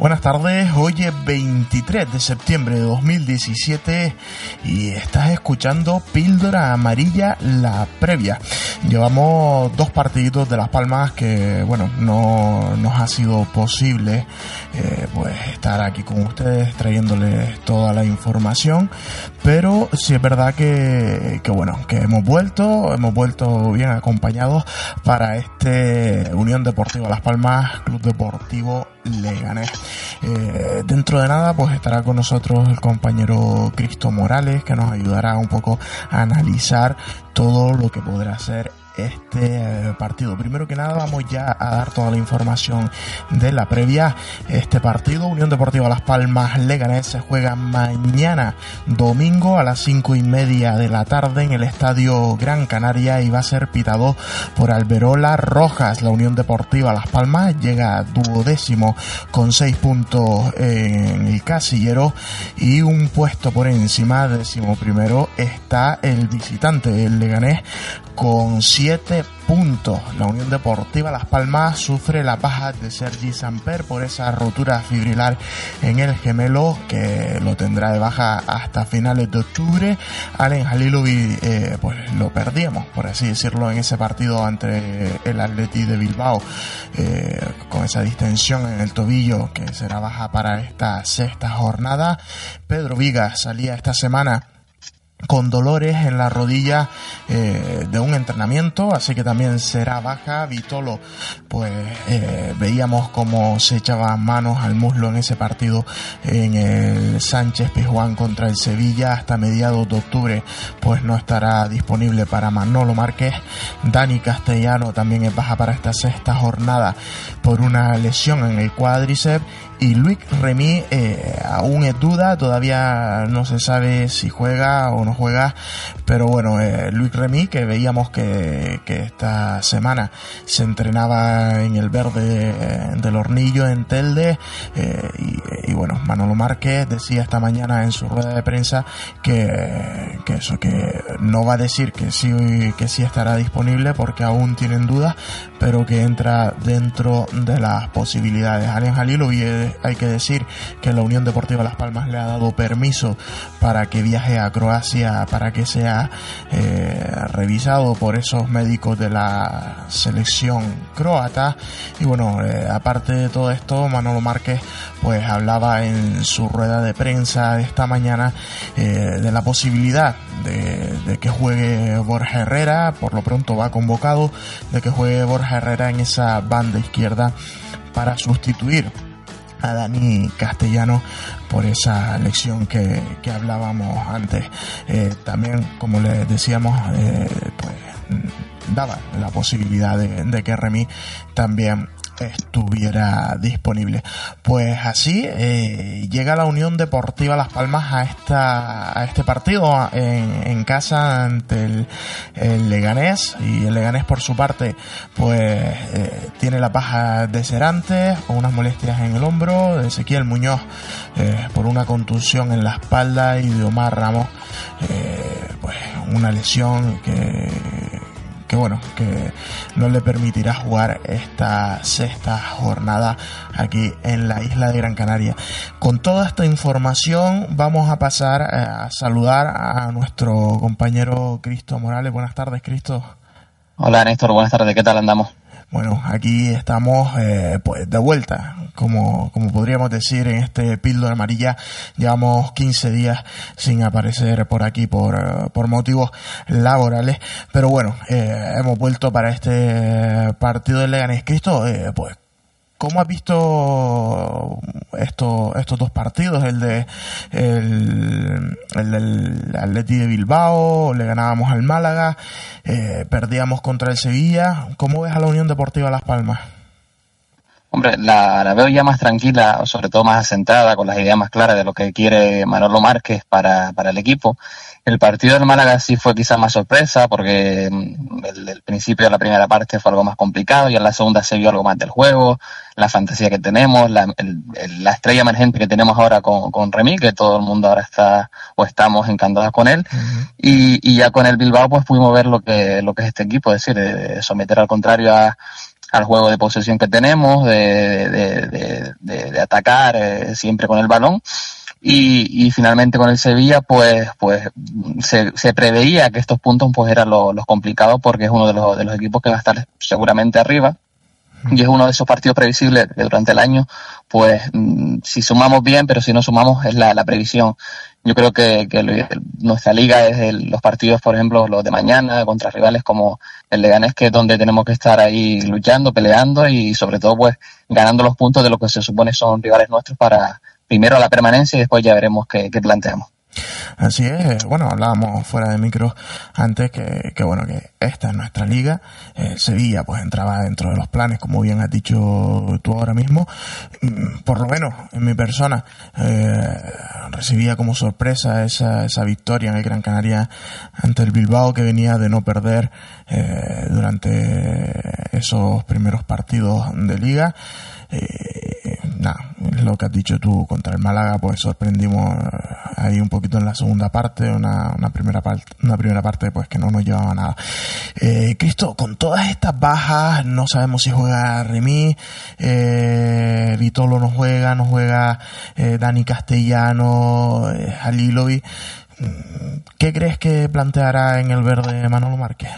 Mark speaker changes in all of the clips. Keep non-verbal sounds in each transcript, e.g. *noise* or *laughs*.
Speaker 1: Buenas tardes, hoy es 23 de septiembre de 2017 y estás escuchando Píldora Amarilla, la previa. Llevamos dos partiditos de Las Palmas que, bueno, no nos ha sido posible eh, pues estar aquí con ustedes trayéndoles toda la información, pero sí es verdad que, que bueno, que hemos vuelto, hemos vuelto bien acompañados para este Unión Deportiva Las Palmas, Club Deportivo Leganés. Eh, dentro de nada, pues estará con nosotros el compañero Cristo Morales, que nos ayudará un poco a analizar todo lo que podrá ser este eh, partido. Primero que nada vamos ya a dar toda la información de la previa. Este partido, Unión Deportiva Las Palmas Leganés, se juega mañana domingo a las cinco y media de la tarde en el Estadio Gran Canaria y va a ser pitado por Alberola Rojas. La Unión Deportiva Las Palmas llega duodécimo con seis puntos en el casillero y un puesto por encima, décimo primero, está el visitante, el Leganés, con 7 puntos. La Unión Deportiva Las Palmas sufre la baja de Sergi Samper por esa rotura fibrilar en el gemelo que lo tendrá de baja hasta finales de octubre. Allen Halilovic eh, pues lo perdíamos, por así decirlo, en ese partido ante el Atleti de Bilbao eh, con esa distensión en el tobillo que será baja para esta sexta jornada. Pedro Vigas salía esta semana con dolores en la rodilla eh, de un entrenamiento, así que también será baja. Vitolo, pues eh, veíamos cómo se echaba manos al muslo en ese partido en el Sánchez Pizjuán contra el Sevilla hasta mediados de octubre, pues no estará disponible para Manolo Márquez. Dani Castellano también es baja para esta sexta jornada por una lesión en el cuádriceps y Luis Remy eh, aún es duda, todavía no se sabe si juega o no juega, pero bueno, eh, Luis Remy que veíamos que, que, esta semana se entrenaba en el verde eh, del hornillo en Telde eh, y, bueno, Manolo Márquez decía esta mañana en su rueda de prensa que, eso, que no va a decir que sí, que sí estará disponible porque aún tienen dudas, pero que entra dentro de las posibilidades. Alien Halilovic hay que decir que la Unión Deportiva Las Palmas le ha dado permiso para que viaje a Croacia para que sea eh, revisado por esos médicos de la selección croata. Y bueno eh, aparte de todo esto Manolo Márquez pues hablaba en su rueda de prensa esta mañana eh, de la posibilidad de, de, que juegue Borja Herrera. Por lo pronto va convocado de que juegue Borja Herrera en esa banda izquierda para sustituir a Dani Castellano por esa lección que, que hablábamos antes. Eh, también, como les decíamos, eh, pues daba la posibilidad de, de que Remy también estuviera disponible. Pues así eh, llega la Unión Deportiva Las Palmas a esta este partido en, casa ante el, Leganés. Y el Leganés por su parte pues eh, tiene la baja de Cerantes con unas molestias en el hombro, de Ezequiel Muñoz eh, por una contusión en la espalda. Y de Omar Ramos pues una lesión que que bueno, que no le permitirá jugar esta sexta jornada aquí en la isla de Gran Canaria. Con toda esta información vamos a pasar a saludar a nuestro compañero Cristo Morales. Buenas tardes, Cristo.
Speaker 2: Hola, Néstor. Buenas tardes. ¿Qué tal andamos?
Speaker 1: Bueno, aquí estamos eh, pues de vuelta, como, como podríamos decir en este píldora amarilla. Llevamos 15 días sin aparecer por aquí por, por motivos laborales, pero bueno, eh, hemos vuelto para este partido de Leganés. Cristo, eh, pues ¿Cómo has visto esto, estos dos partidos? El de el, el del Atleti de Bilbao, le ganábamos al Málaga, eh, perdíamos contra el Sevilla. ¿Cómo ves a la Unión Deportiva Las Palmas?
Speaker 2: Hombre, la, la, veo ya más tranquila, sobre todo más asentada, con las ideas más claras de lo que quiere Manolo Márquez para, para el equipo. El partido del Málaga sí fue quizás más sorpresa, porque mm, el, el, principio de la primera parte fue algo más complicado y en la segunda se vio algo más del juego, la fantasía que tenemos, la, el, la estrella emergente que tenemos ahora con, con Remy, que todo el mundo ahora está o estamos encantados con él. Uh -huh. y, y, ya con el Bilbao pues pudimos ver lo que, lo que es este equipo, es decir, de someter al contrario a al juego de posesión que tenemos, de, de, de, atacar eh, siempre con el balón. Y, y, finalmente con el Sevilla, pues, pues se, se preveía que estos puntos pues eran los, los complicados porque es uno de los, de los equipos que va a estar seguramente arriba y es uno de esos partidos previsibles que durante el año, pues mm, si sumamos bien, pero si no sumamos es la, la previsión. Yo creo que, que nuestra liga es el, los partidos, por ejemplo, los de mañana contra rivales como el Leganés, que es donde tenemos que estar ahí luchando, peleando y sobre todo pues ganando los puntos de lo que se supone son rivales nuestros para primero la permanencia y después ya veremos qué, qué planteamos.
Speaker 1: Así es, bueno, hablábamos fuera de micro antes que, que bueno, que esta es nuestra liga. Eh, Sevilla pues entraba dentro de los planes, como bien has dicho tú ahora mismo. Mm, por lo menos en mi persona eh, recibía como sorpresa esa, esa victoria en el Gran Canaria ante el Bilbao que venía de no perder eh, durante esos primeros partidos de liga. Eh, nada, lo que has dicho tú contra el Málaga, pues sorprendimos ahí un poquito en la segunda parte, una, una primera parte, una primera parte pues que no nos llevaba nada. Eh, Cristo, con todas estas bajas, no sabemos si juega Remy, eh, Vitolo no juega, no juega eh, Dani Castellano, eh, Halilovi. ¿Qué crees que planteará en el verde Manolo Márquez?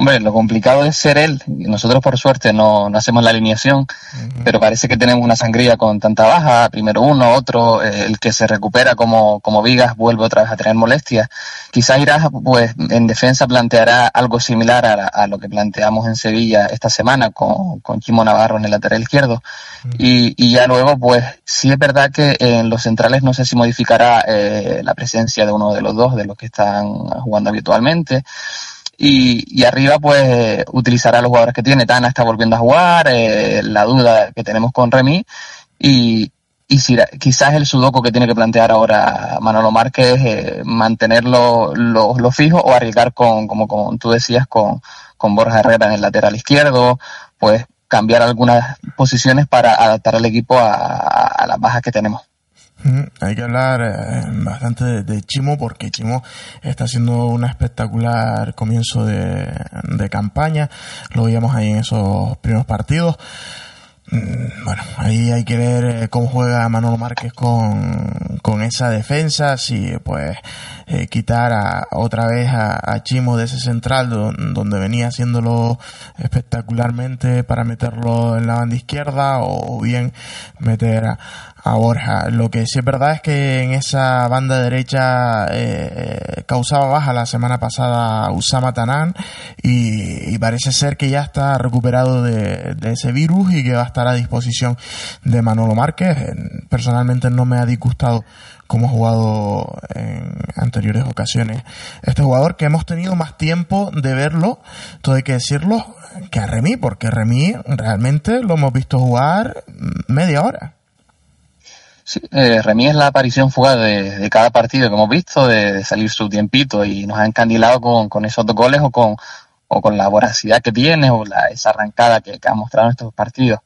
Speaker 2: Hombre, lo complicado es ser él. Nosotros, por suerte, no, no hacemos la alineación, uh -huh. pero parece que tenemos una sangría con tanta baja. Primero uno, otro, eh, el que se recupera como, como Vigas vuelve otra vez a tener molestias. Quizás irá, pues, en defensa planteará algo similar a, a, lo que planteamos en Sevilla esta semana con, con Chimo Navarro en el lateral izquierdo. Uh -huh. y, y, ya luego, pues, sí es verdad que en los centrales no sé si modificará eh, la presencia de uno de los dos, de los que están jugando habitualmente y, y arriba pues utilizará los jugadores que tiene. Tana está volviendo a jugar, eh, la duda que tenemos con Remy y, y si, quizás el sudoku que tiene que plantear ahora Manolo Márquez eh, mantenerlo lo, lo, fijo o arriesgar con, como, como tú decías, con, con Borja Herrera en el lateral izquierdo, pues cambiar algunas posiciones para adaptar al equipo a, a, a las bajas que tenemos.
Speaker 1: Hay que hablar eh, bastante de, Chimo porque Chimo está haciendo un espectacular comienzo de, campaña. Lo veíamos ahí en esos primeros partidos. Mm, bueno, ahí hay que ver eh, cómo juega Manolo Márquez con, con esa defensa, si pues eh, quitar a, otra vez a, a, Chimo de ese central donde venía haciéndolo espectacularmente para meterlo en la banda izquierda o bien meter a, a Borja. Lo que sí es verdad es que en esa banda derecha eh, causaba baja la semana pasada Usama Tanan y, parece ser que ya está recuperado de, de, ese virus y que va a estar a disposición de Manolo Márquez. Personalmente no me ha disgustado como ha jugado en anteriores ocasiones. Este jugador que hemos tenido más tiempo de verlo, todo hay que decirlo, que a Remy, porque Remy realmente lo hemos visto jugar media hora.
Speaker 2: Sí, eh, Remy es la aparición fugaz de, de, cada partido que hemos visto, de, de, salir su tiempito y nos ha encandilado con, con esos dos goles o con, o con la voracidad que tiene o la, esa arrancada que, que ha mostrado en estos partidos.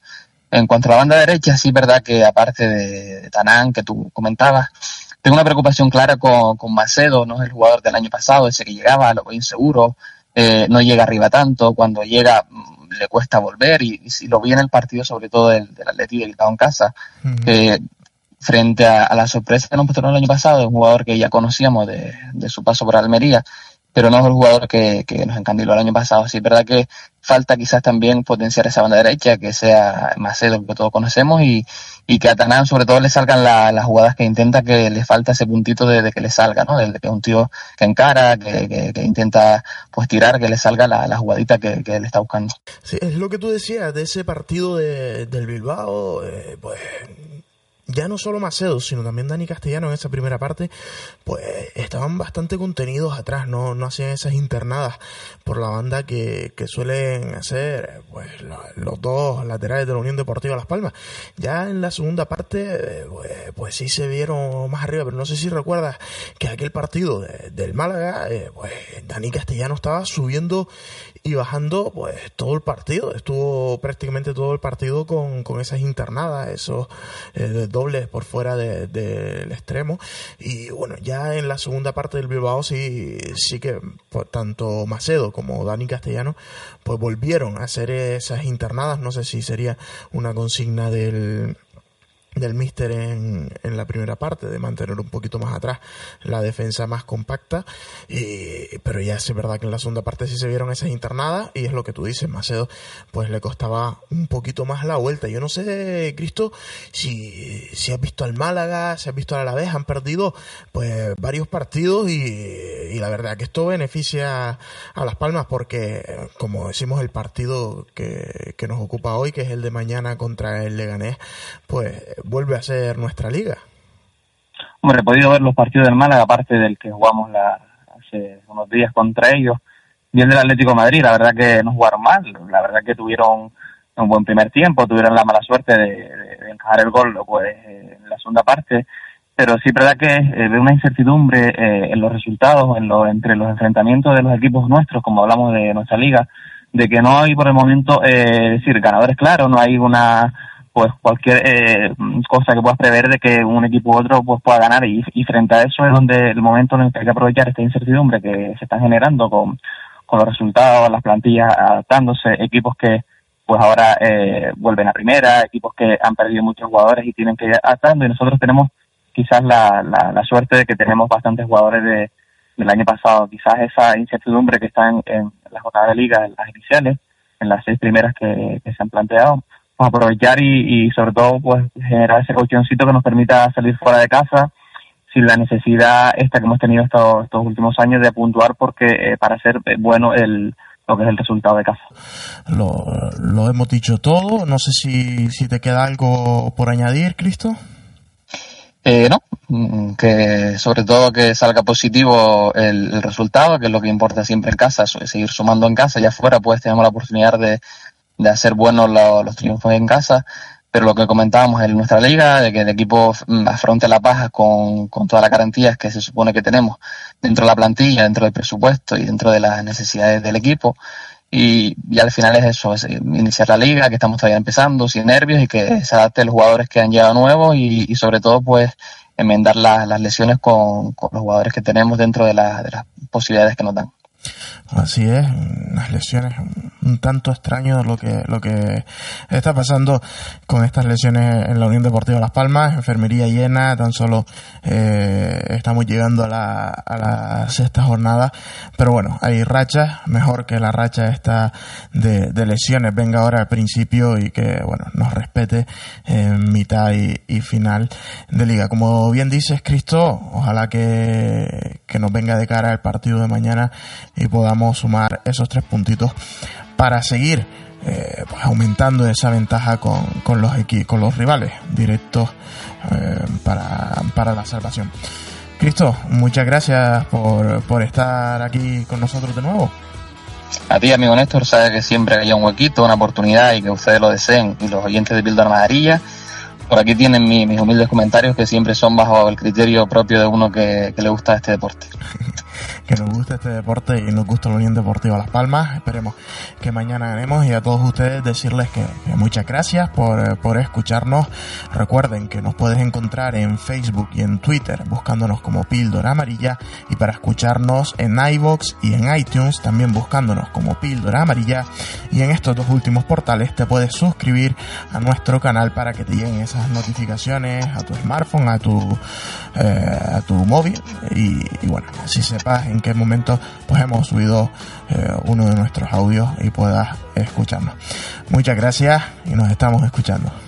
Speaker 2: En cuanto a la banda derecha, sí es verdad que aparte de, de Tanán, que tú comentabas, tengo una preocupación clara con, con Macedo, no es el jugador del año pasado, ese que llegaba, lo veo inseguro, eh, no llega arriba tanto, cuando llega mm, le cuesta volver y, y, si lo vi en el partido, sobre todo del, del Atleti del en casa, uh -huh. Frente a, a, la sorpresa que nos mostró el año pasado, un jugador que ya conocíamos de, de su paso por Almería, pero no es el jugador que, que nos encandiló el año pasado. Sí, es verdad que falta quizás también potenciar esa banda derecha, que sea Macedo, que todos conocemos, y, y que a Tanán sobre todo le salgan la, las jugadas que intenta, que le falta ese puntito de, de que le salga, ¿no? De, de, que es un tío que encara, que, que, que, intenta pues tirar, que le salga la, la jugadita que, que él está buscando.
Speaker 1: Sí, es lo que tú decías de ese partido de, del Bilbao, eh, pues ya no solo Macedo, sino también Dani Castellano en esa primera parte, pues estaban bastante contenidos atrás, no, no hacían esas internadas por la banda que, que suelen hacer pues los dos laterales de la Unión Deportiva Las Palmas. Ya en la segunda parte, pues, pues, sí se vieron más arriba, pero no sé si recuerdas que aquel partido del Málaga, eh, pues Dani Castellano estaba subiendo y bajando pues todo el partido, estuvo prácticamente todo el partido con, con esas internadas, esos eh, dobles por fuera del extremo. Y bueno, ya en la segunda parte del Bilbao sí, sí que pues, tanto Macedo como Dani Castellano pues volvieron a hacer esas internadas, no sé si sería una consigna del del Mister en, en, la primera parte, de mantener un poquito más atrás la defensa más compacta, y, pero ya es verdad que en la segunda parte sí se vieron esas internadas y es lo que tú dices, Macedo, pues le costaba un poquito más la vuelta. Yo no sé, Cristo, si, si has visto al Málaga, si has visto al Alavés, han perdido pues varios partidos y, y la verdad que esto beneficia a Las Palmas porque, como decimos, el partido que, que nos ocupa hoy, que es el de mañana contra el Leganés, pues vuelve a ser nuestra liga.
Speaker 2: Hombre, he podido ver los partidos del Málaga, aparte del que jugamos la, hace unos días contra ellos, bien del Atlético de Madrid, la verdad que no jugaron mal, la verdad que tuvieron un buen primer tiempo, tuvieron la mala suerte de, encajar el gol pues, en la segunda parte, pero sí verdad que eh, ve una incertidumbre eh, en los resultados, en lo, entre los enfrentamientos de los equipos nuestros, como hablamos de nuestra liga, de que no hay por el momento, eh, decir, ganadores claros, no hay una pues cualquier eh, cosa que puedas prever de que un equipo u otro pues pueda ganar. Y, frente a eso es donde el momento en el que hay que aprovechar esta incertidumbre que se está generando con, con los resultados, las plantillas adaptándose, equipos que pues ahora eh, vuelven a primera, equipos que han perdido muchos jugadores y tienen que ir adaptando. Y nosotros tenemos quizás la, la, la suerte de que tenemos bastantes jugadores de, del año pasado, quizás esa incertidumbre que está en, en las jornadas de liga, en las iniciales, en las seis primeras que se han planteado, aprovechar y, y sobre todo pues generar ese colchoncito que nos permita salir fuera de casa sin la necesidad esta que hemos tenido estos, estos últimos años de puntuar porque eh, para ser eh, bueno el lo que es el resultado de casa.
Speaker 1: Lo, lo hemos dicho todo, no sé si, si te queda algo por añadir, Cristo.
Speaker 2: Eh, no, mm, que sobre todo que salga positivo el, el, resultado, que es lo que importa siempre en casa, seguir sumando en casa, y afuera pues tenemos la oportunidad de, de hacer buenos los, los triunfos en casa, pero lo que comentábamos en nuestra liga, de que el equipo mm, afronte la paja con, con todas las garantías que se supone que tenemos dentro de la plantilla, dentro del presupuesto y dentro de las necesidades del equipo. Y, y al final es eso, es iniciar la liga, que estamos todavía empezando, sin nervios y que se adapte a los jugadores que han llegado nuevos y, y sobre todo pues enmendar la, las lesiones con, con, los jugadores que tenemos dentro de, la, de las posibilidades que nos dan.
Speaker 1: Así es, unas lesiones un tanto extraño lo que lo que está pasando con estas lesiones en la Unión Deportiva Las Palmas, enfermería llena, tan solo eh, estamos llegando a la, a la sexta jornada, pero bueno, hay rachas, mejor que la racha esta de, de lesiones venga ahora al principio y que bueno nos respete en mitad y, final de liga. Como bien dices, Cristo, ojalá que, que nos venga de cara el partido de mañana y podamos sumar esos tres puntitos para seguir eh, pues aumentando esa ventaja con, con, los, con los rivales directos eh, para, para la salvación. Cristo, muchas gracias por, por estar aquí con nosotros de nuevo.
Speaker 2: A ti, amigo Néstor, sabe que siempre haya un huequito, una oportunidad y que ustedes lo deseen y los oyentes de Píldora Amarilla. Por aquí tienen mi, mis humildes comentarios que siempre son bajo el criterio propio de uno que, que le gusta este deporte. *laughs*
Speaker 1: que nos gusta este deporte y nos gusta la Unión Deportiva Las Palmas. Esperemos que mañana ganemos y a todos ustedes decirles que, muchas gracias por, por, escucharnos. Recuerden que nos puedes encontrar en Facebook y en Twitter buscándonos como Píldora Amarilla y para escucharnos en iBox y en iTunes también buscándonos como Píldora Amarilla y en estos dos últimos portales te puedes suscribir a nuestro canal para que te lleguen esas notificaciones a tu smartphone, a tu, eh, a tu móvil y, bueno, así sepas en qué momento pues hemos subido eh, uno de nuestros audios y puedas escucharnos. Muchas gracias y nos estamos escuchando.